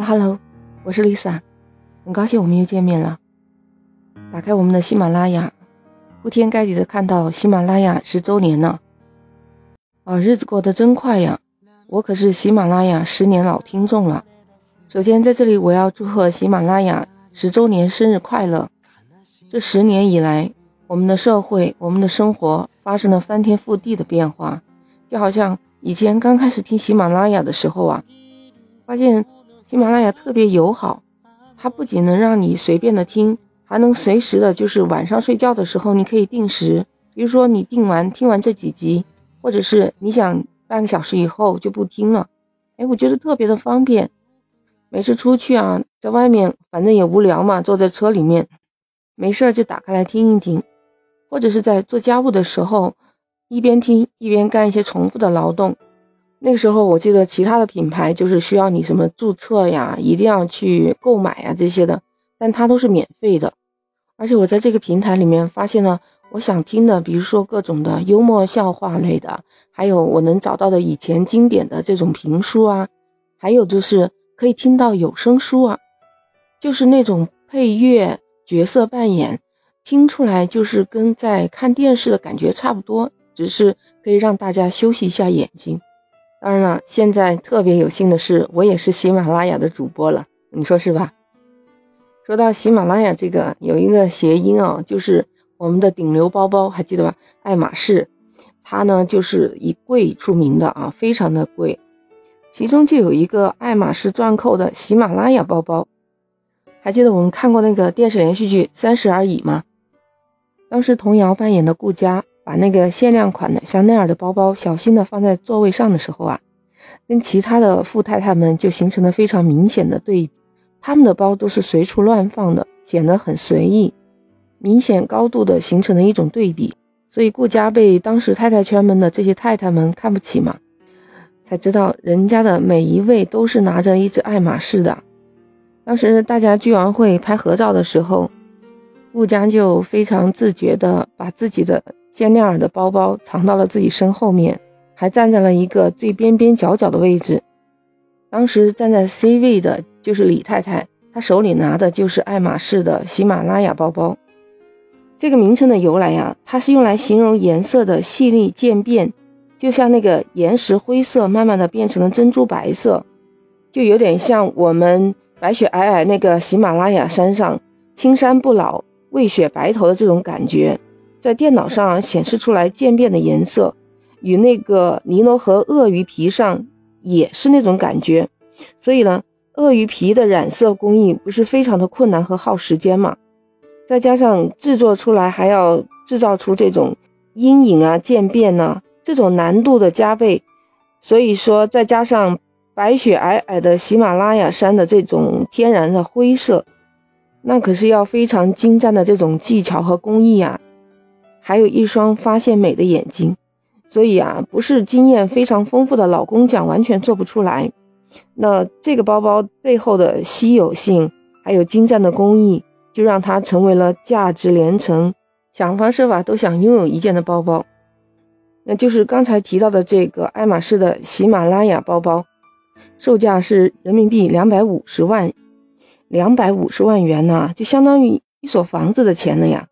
Hello，我是 Lisa，很高兴我们又见面了。打开我们的喜马拉雅，铺天盖地的看到喜马拉雅十周年了。啊，日子过得真快呀！我可是喜马拉雅十年老听众了。首先在这里我要祝贺喜马拉雅十周年生日快乐。这十年以来，我们的社会、我们的生活发生了翻天覆地的变化，就好像以前刚开始听喜马拉雅的时候啊，发现。喜马拉雅特别友好，它不仅能让你随便的听，还能随时的，就是晚上睡觉的时候，你可以定时，比如说你定完听完这几集，或者是你想半个小时以后就不听了，哎，我觉得特别的方便。每次出去啊，在外面反正也无聊嘛，坐在车里面，没事就打开来听一听，或者是在做家务的时候，一边听一边干一些重复的劳动。那个时候，我记得其他的品牌就是需要你什么注册呀，一定要去购买呀这些的，但它都是免费的。而且我在这个平台里面发现了我想听的，比如说各种的幽默笑话类的，还有我能找到的以前经典的这种评书啊，还有就是可以听到有声书啊，就是那种配乐、角色扮演，听出来就是跟在看电视的感觉差不多，只是可以让大家休息一下眼睛。当然了，现在特别有幸的是，我也是喜马拉雅的主播了，你说是吧？说到喜马拉雅这个，有一个谐音啊，就是我们的顶流包包，还记得吧？爱马仕，它呢就是以贵出名的啊，非常的贵。其中就有一个爱马仕钻扣的喜马拉雅包包，还记得我们看过那个电视连续剧《三十而已》吗？当时童瑶扮演的顾佳。把那个限量款的香奈儿的包包小心的放在座位上的时候啊，跟其他的富太太们就形成了非常明显的对比。他们的包都是随处乱放的，显得很随意，明显高度的形成了一种对比。所以顾家被当时太太圈们的这些太太们看不起嘛，才知道人家的每一位都是拿着一只爱马仕的。当时大家聚完会拍合照的时候，顾家就非常自觉的把自己的。香奈儿的包包藏到了自己身后面，还站在了一个最边边角角的位置。当时站在 C 位的就是李太太，她手里拿的就是爱马仕的喜马拉雅包包。这个名称的由来呀，它是用来形容颜色的细腻渐变，就像那个岩石灰色慢慢的变成了珍珠白色，就有点像我们白雪皑皑那个喜马拉雅山上青山不老，未雪白头的这种感觉。在电脑上显示出来渐变的颜色，与那个尼罗河鳄鱼皮上也是那种感觉，所以呢，鳄鱼皮的染色工艺不是非常的困难和耗时间嘛？再加上制作出来还要制造出这种阴影啊渐变呢，这种难度的加倍，所以说再加上白雪皑皑的喜马拉雅山的这种天然的灰色，那可是要非常精湛的这种技巧和工艺啊。还有一双发现美的眼睛，所以啊，不是经验非常丰富的老工匠完全做不出来。那这个包包背后的稀有性，还有精湛的工艺，就让它成为了价值连城、想方设法都想拥有一件的包包。那就是刚才提到的这个爱马仕的喜马拉雅包包，售价是人民币两百五十万，两百五十万元呢，就相当于一所房子的钱了呀。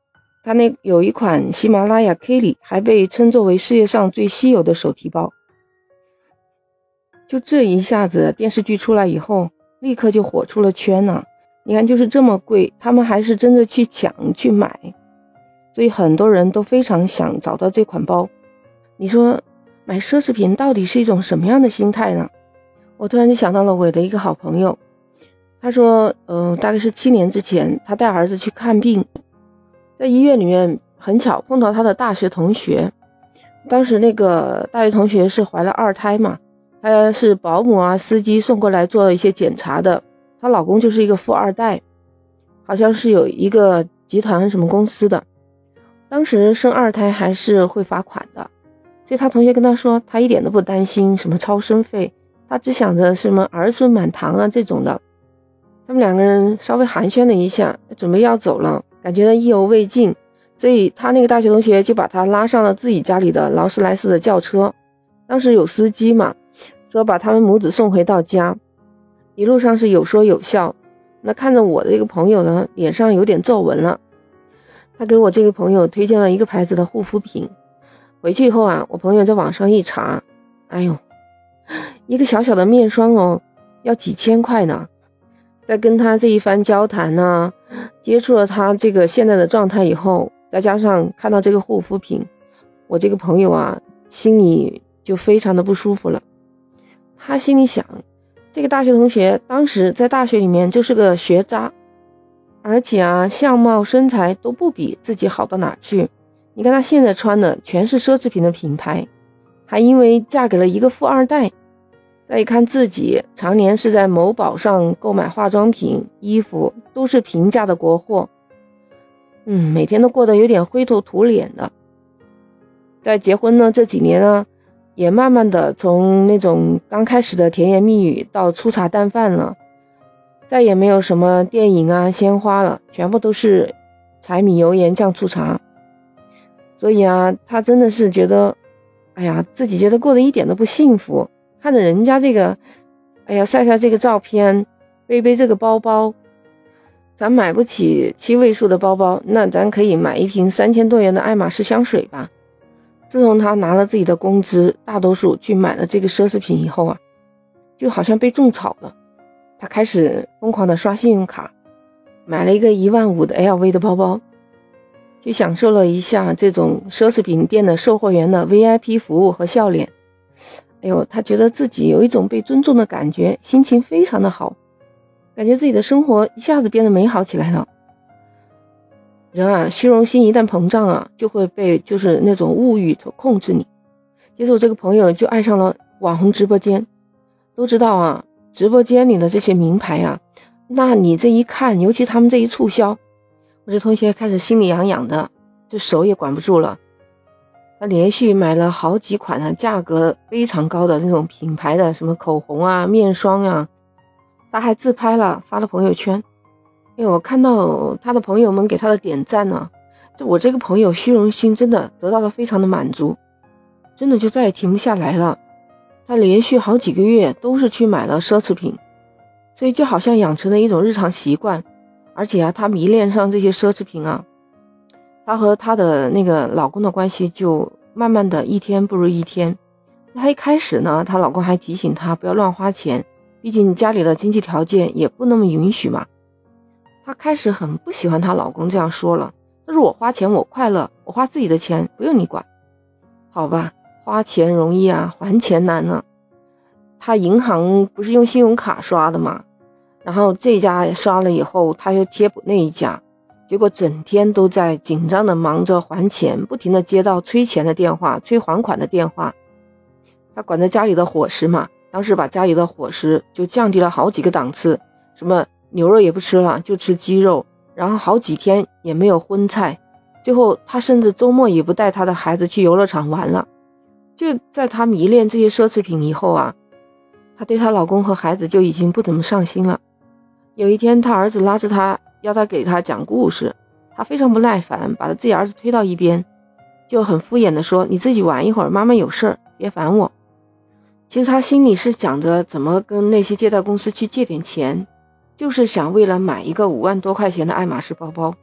它那有一款喜马拉雅 K 里，还被称作为世界上最稀有的手提包。就这一下子，电视剧出来以后，立刻就火出了圈呢。你看，就是这么贵，他们还是真的去抢去买，所以很多人都非常想找到这款包。你说买奢侈品到底是一种什么样的心态呢？我突然就想到了我的一个好朋友，他说，嗯，大概是七年之前，他带儿子去看病。在医院里面，很巧碰到他的大学同学。当时那个大学同学是怀了二胎嘛，她是保姆啊、司机送过来做一些检查的。她老公就是一个富二代，好像是有一个集团什么公司的。当时生二胎还是会罚款的，所以他同学跟他说，他一点都不担心什么超生费，他只想着什么儿孙满堂啊这种的。他们两个人稍微寒暄了一下，准备要走了。感觉到意犹未尽，所以他那个大学同学就把他拉上了自己家里的劳斯莱斯的轿车。当时有司机嘛，说把他们母子送回到家。一路上是有说有笑。那看着我的这个朋友呢，脸上有点皱纹了。他给我这个朋友推荐了一个牌子的护肤品，回去以后啊，我朋友在网上一查，哎呦，一个小小的面霜哦，要几千块呢。在跟他这一番交谈呢，接触了他这个现在的状态以后，再加上看到这个护肤品，我这个朋友啊，心里就非常的不舒服了。他心里想，这个大学同学当时在大学里面就是个学渣，而且啊，相貌身材都不比自己好到哪去。你看他现在穿的全是奢侈品的品牌，还因为嫁给了一个富二代。再一看自己常年是在某宝上购买化妆品、衣服，都是平价的国货，嗯，每天都过得有点灰头土脸的。在结婚呢这几年呢，也慢慢的从那种刚开始的甜言蜜语到粗茶淡饭了，再也没有什么电影啊、鲜花了，全部都是柴米油盐酱醋茶。所以啊，他真的是觉得，哎呀，自己觉得过得一点都不幸福。看着人家这个，哎呀，晒晒这个照片，背背这个包包，咱买不起七位数的包包，那咱可以买一瓶三千多元的爱马仕香水吧。自从他拿了自己的工资，大多数去买了这个奢侈品以后啊，就好像被种草了。他开始疯狂的刷信用卡，买了一个一万五的 LV 的包包，就享受了一下这种奢侈品店的售货员的 VIP 服务和笑脸。哎呦，他觉得自己有一种被尊重的感觉，心情非常的好，感觉自己的生活一下子变得美好起来了。人啊，虚荣心一旦膨胀啊，就会被就是那种物欲所控制你。接着我这个朋友就爱上了网红直播间，都知道啊，直播间里的这些名牌啊，那你这一看，尤其他们这一促销，我这同学开始心里痒痒的，这手也管不住了。他连续买了好几款啊，价格非常高的那种品牌的什么口红啊、面霜啊，他还自拍了发了朋友圈。因为我看到他的朋友们给他的点赞呢，就我这个朋友虚荣心真的得到了非常的满足，真的就再也停不下来了。他连续好几个月都是去买了奢侈品，所以就好像养成了一种日常习惯，而且啊，他迷恋上这些奢侈品啊。她和她的那个老公的关系就慢慢的一天不如一天。她一开始呢，她老公还提醒她不要乱花钱，毕竟家里的经济条件也不那么允许嘛。她开始很不喜欢她老公这样说了，她说我花钱我快乐，我花自己的钱不用你管。好吧，花钱容易啊，还钱难呢。她银行不是用信用卡刷的嘛，然后这家刷了以后，她又贴补那一家。结果整天都在紧张的忙着还钱，不停的接到催钱的电话、催还款的电话。他管着家里的伙食嘛，当时把家里的伙食就降低了好几个档次，什么牛肉也不吃了，就吃鸡肉，然后好几天也没有荤菜。最后他甚至周末也不带他的孩子去游乐场玩了。就在他迷恋这些奢侈品以后啊，他对她老公和孩子就已经不怎么上心了。有一天，他儿子拉着他。要他给他讲故事，他非常不耐烦，把他自己儿子推到一边，就很敷衍的说：“你自己玩一会儿，妈妈有事儿，别烦我。”其实他心里是想着怎么跟那些借贷公司去借点钱，就是想为了买一个五万多块钱的爱马仕包包。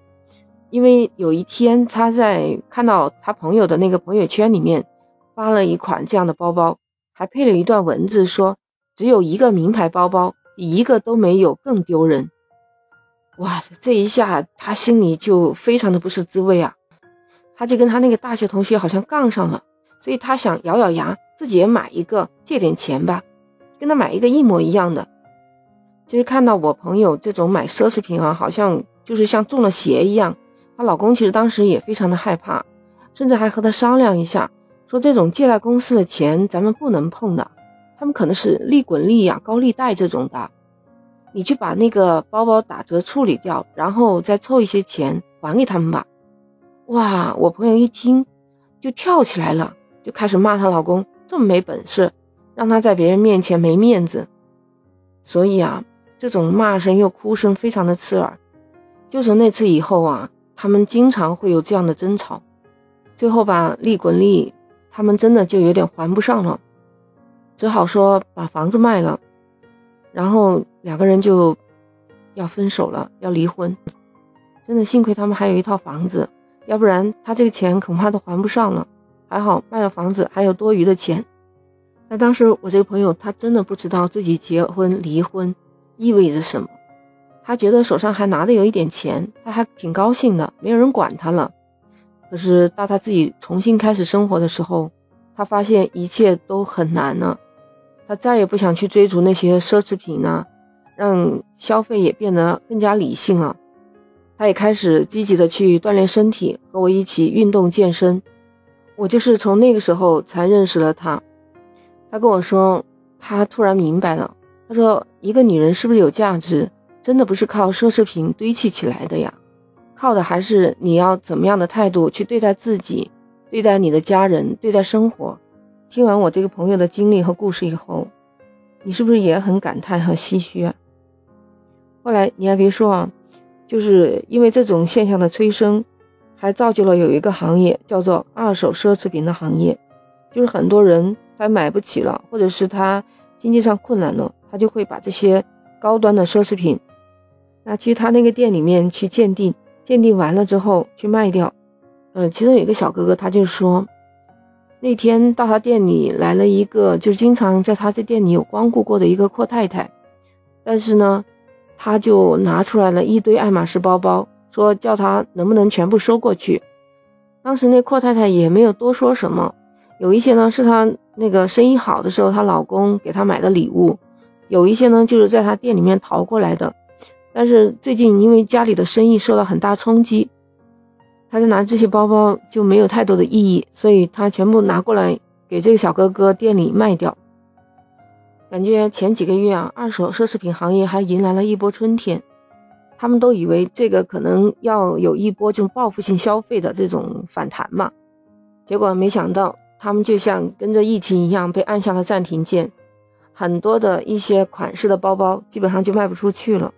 因为有一天他在看到他朋友的那个朋友圈里面发了一款这样的包包，还配了一段文字说：“只有一个名牌包包，比一个都没有更丢人。”哇，这一下他心里就非常的不是滋味啊！他就跟他那个大学同学好像杠上了，所以他想咬咬牙，自己也买一个，借点钱吧，跟他买一个一模一样的。其实看到我朋友这种买奢侈品啊，好像就是像中了邪一样。她老公其实当时也非常的害怕，甚至还和她商量一下，说这种借贷公司的钱咱们不能碰的，他们可能是利滚利呀、高利贷这种的。你去把那个包包打折处理掉，然后再凑一些钱还给他们吧。哇，我朋友一听就跳起来了，就开始骂她老公这么没本事，让她在别人面前没面子。所以啊，这种骂声又哭声非常的刺耳。就从那次以后啊，他们经常会有这样的争吵，最后吧，利滚利，他们真的就有点还不上了，只好说把房子卖了。然后两个人就要分手了，要离婚。真的幸亏他们还有一套房子，要不然他这个钱恐怕都还不上了。还好卖了房子还有多余的钱。那当时我这个朋友他真的不知道自己结婚离婚意味着什么，他觉得手上还拿的有一点钱，他还挺高兴的，没有人管他了。可是到他自己重新开始生活的时候，他发现一切都很难了。他再也不想去追逐那些奢侈品了，让消费也变得更加理性了。他也开始积极的去锻炼身体，和我一起运动健身。我就是从那个时候才认识了他。他跟我说，他突然明白了。他说，一个女人是不是有价值，真的不是靠奢侈品堆砌起来的呀，靠的还是你要怎么样的态度去对待自己，对待你的家人，对待生活。听完我这个朋友的经历和故事以后，你是不是也很感叹和唏嘘啊？后来你还别说啊，就是因为这种现象的催生，还造就了有一个行业叫做二手奢侈品的行业，就是很多人他买不起了，或者是他经济上困难了，他就会把这些高端的奢侈品，那去他那个店里面去鉴定，鉴定完了之后去卖掉。嗯，其中有一个小哥哥，他就说。那天到他店里来了一个，就是经常在他这店里有光顾过的一个阔太太，但是呢，他就拿出来了一堆爱马仕包包，说叫他能不能全部收过去。当时那阔太太也没有多说什么，有一些呢是她那个生意好的时候她老公给她买的礼物，有一些呢就是在她店里面淘过来的，但是最近因为家里的生意受到很大冲击。他就拿这些包包就没有太多的意义，所以他全部拿过来给这个小哥哥店里卖掉。感觉前几个月啊，二手奢侈品行业还迎来了一波春天，他们都以为这个可能要有一波这种报复性消费的这种反弹嘛，结果没想到他们就像跟着疫情一样被按下了暂停键，很多的一些款式的包包基本上就卖不出去了，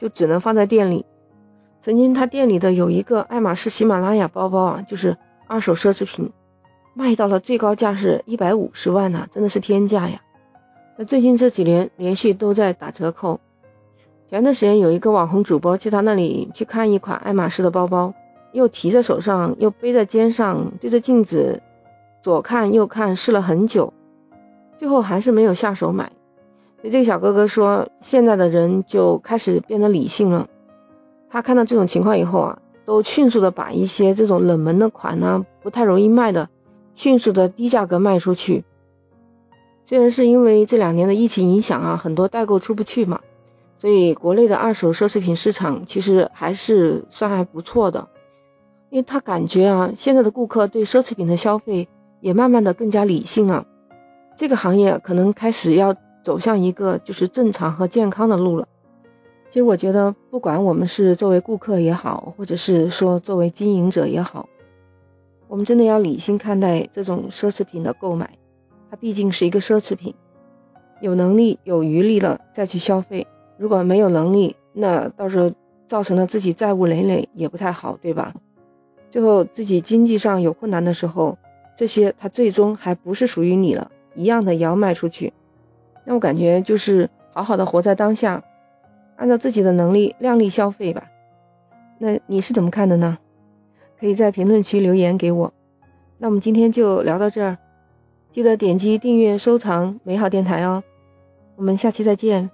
就只能放在店里。曾经他店里的有一个爱马仕喜马拉雅包包啊，就是二手奢侈品，卖到了最高价是一百五十万呢，真的是天价呀。那最近这几年连续都在打折扣。前段时间有一个网红主播去他那里去看一款爱马仕的包包，又提在手上，又背在肩上，对着镜子左看右看试了很久，最后还是没有下手买。这个小哥哥说，现在的人就开始变得理性了。他看到这种情况以后啊，都迅速的把一些这种冷门的款呢，不太容易卖的，迅速的低价格卖出去。虽然是因为这两年的疫情影响啊，很多代购出不去嘛，所以国内的二手奢侈品市场其实还是算还不错的。因为他感觉啊，现在的顾客对奢侈品的消费也慢慢的更加理性了，这个行业可能开始要走向一个就是正常和健康的路了。其实我觉得，不管我们是作为顾客也好，或者是说作为经营者也好，我们真的要理性看待这种奢侈品的购买。它毕竟是一个奢侈品，有能力、有余力了再去消费。如果没有能力，那到时候造成了自己债务累累也不太好，对吧？最后自己经济上有困难的时候，这些它最终还不是属于你了，一样的也要卖出去。那我感觉就是好好的活在当下。按照自己的能力量力消费吧，那你是怎么看的呢？可以在评论区留言给我。那我们今天就聊到这儿，记得点击订阅、收藏美好电台哦。我们下期再见。